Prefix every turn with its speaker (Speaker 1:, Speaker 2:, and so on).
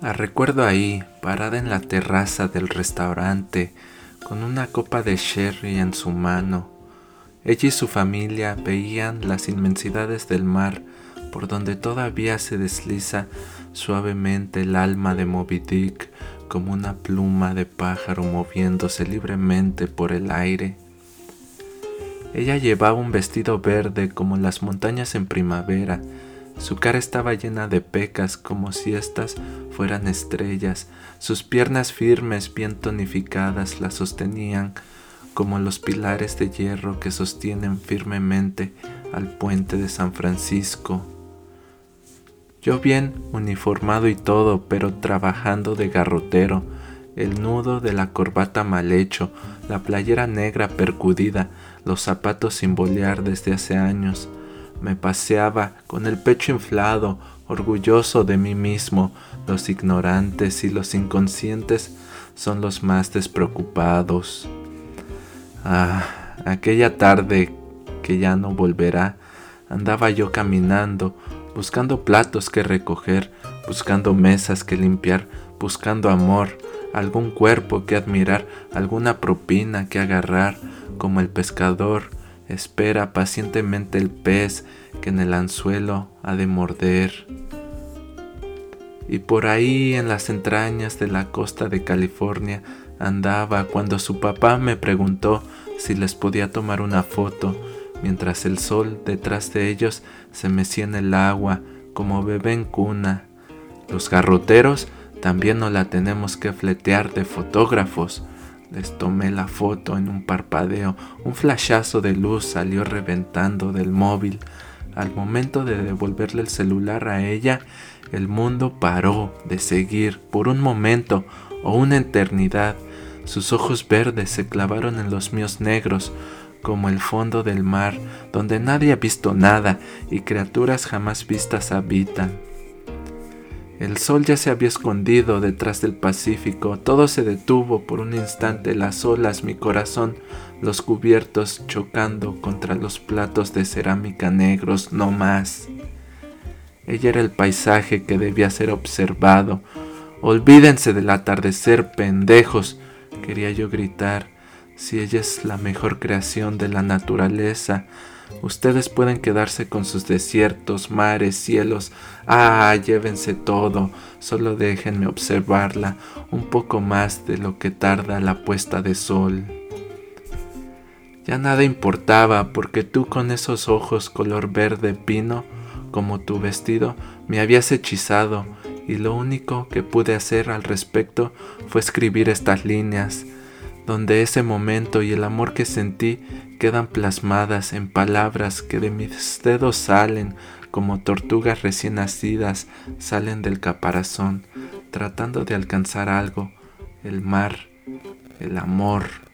Speaker 1: La recuerdo ahí, parada en la terraza del restaurante, con una copa de sherry en su mano. Ella y su familia veían las inmensidades del mar por donde todavía se desliza suavemente el alma de Moby Dick como una pluma de pájaro moviéndose libremente por el aire. Ella llevaba un vestido verde como las montañas en primavera, su cara estaba llena de pecas como si éstas fueran estrellas, sus piernas firmes, bien tonificadas, la sostenían como los pilares de hierro que sostienen firmemente al puente de San Francisco. Yo bien uniformado y todo, pero trabajando de garrotero, el nudo de la corbata mal hecho, la playera negra percudida, los zapatos sin bolear desde hace años, me paseaba con el pecho inflado, orgulloso de mí mismo. Los ignorantes y los inconscientes son los más despreocupados. Ah, aquella tarde que ya no volverá, andaba yo caminando, buscando platos que recoger, buscando mesas que limpiar, buscando amor, algún cuerpo que admirar, alguna propina que agarrar, como el pescador espera pacientemente el pez que en el anzuelo ha de morder. Y por ahí en las entrañas de la costa de California andaba cuando su papá me preguntó si les podía tomar una foto, mientras el sol detrás de ellos se mecía en el agua como bebé en cuna. Los garroteros también no la tenemos que fletear de fotógrafos, les tomé la foto en un parpadeo. Un flashazo de luz salió reventando del móvil. Al momento de devolverle el celular a ella, el mundo paró de seguir por un momento o una eternidad. Sus ojos verdes se clavaron en los míos negros, como el fondo del mar, donde nadie ha visto nada y criaturas jamás vistas habitan. El sol ya se había escondido detrás del Pacífico, todo se detuvo por un instante, las olas, mi corazón, los cubiertos chocando contra los platos de cerámica negros, no más. Ella era el paisaje que debía ser observado. Olvídense del atardecer, pendejos, quería yo gritar, si ella es la mejor creación de la naturaleza, Ustedes pueden quedarse con sus desiertos, mares, cielos. Ah, llévense todo. Solo déjenme observarla un poco más de lo que tarda la puesta de sol. Ya nada importaba porque tú con esos ojos color verde pino, como tu vestido, me habías hechizado y lo único que pude hacer al respecto fue escribir estas líneas donde ese momento y el amor que sentí quedan plasmadas en palabras que de mis dedos salen como tortugas recién nacidas salen del caparazón, tratando de alcanzar algo, el mar, el amor.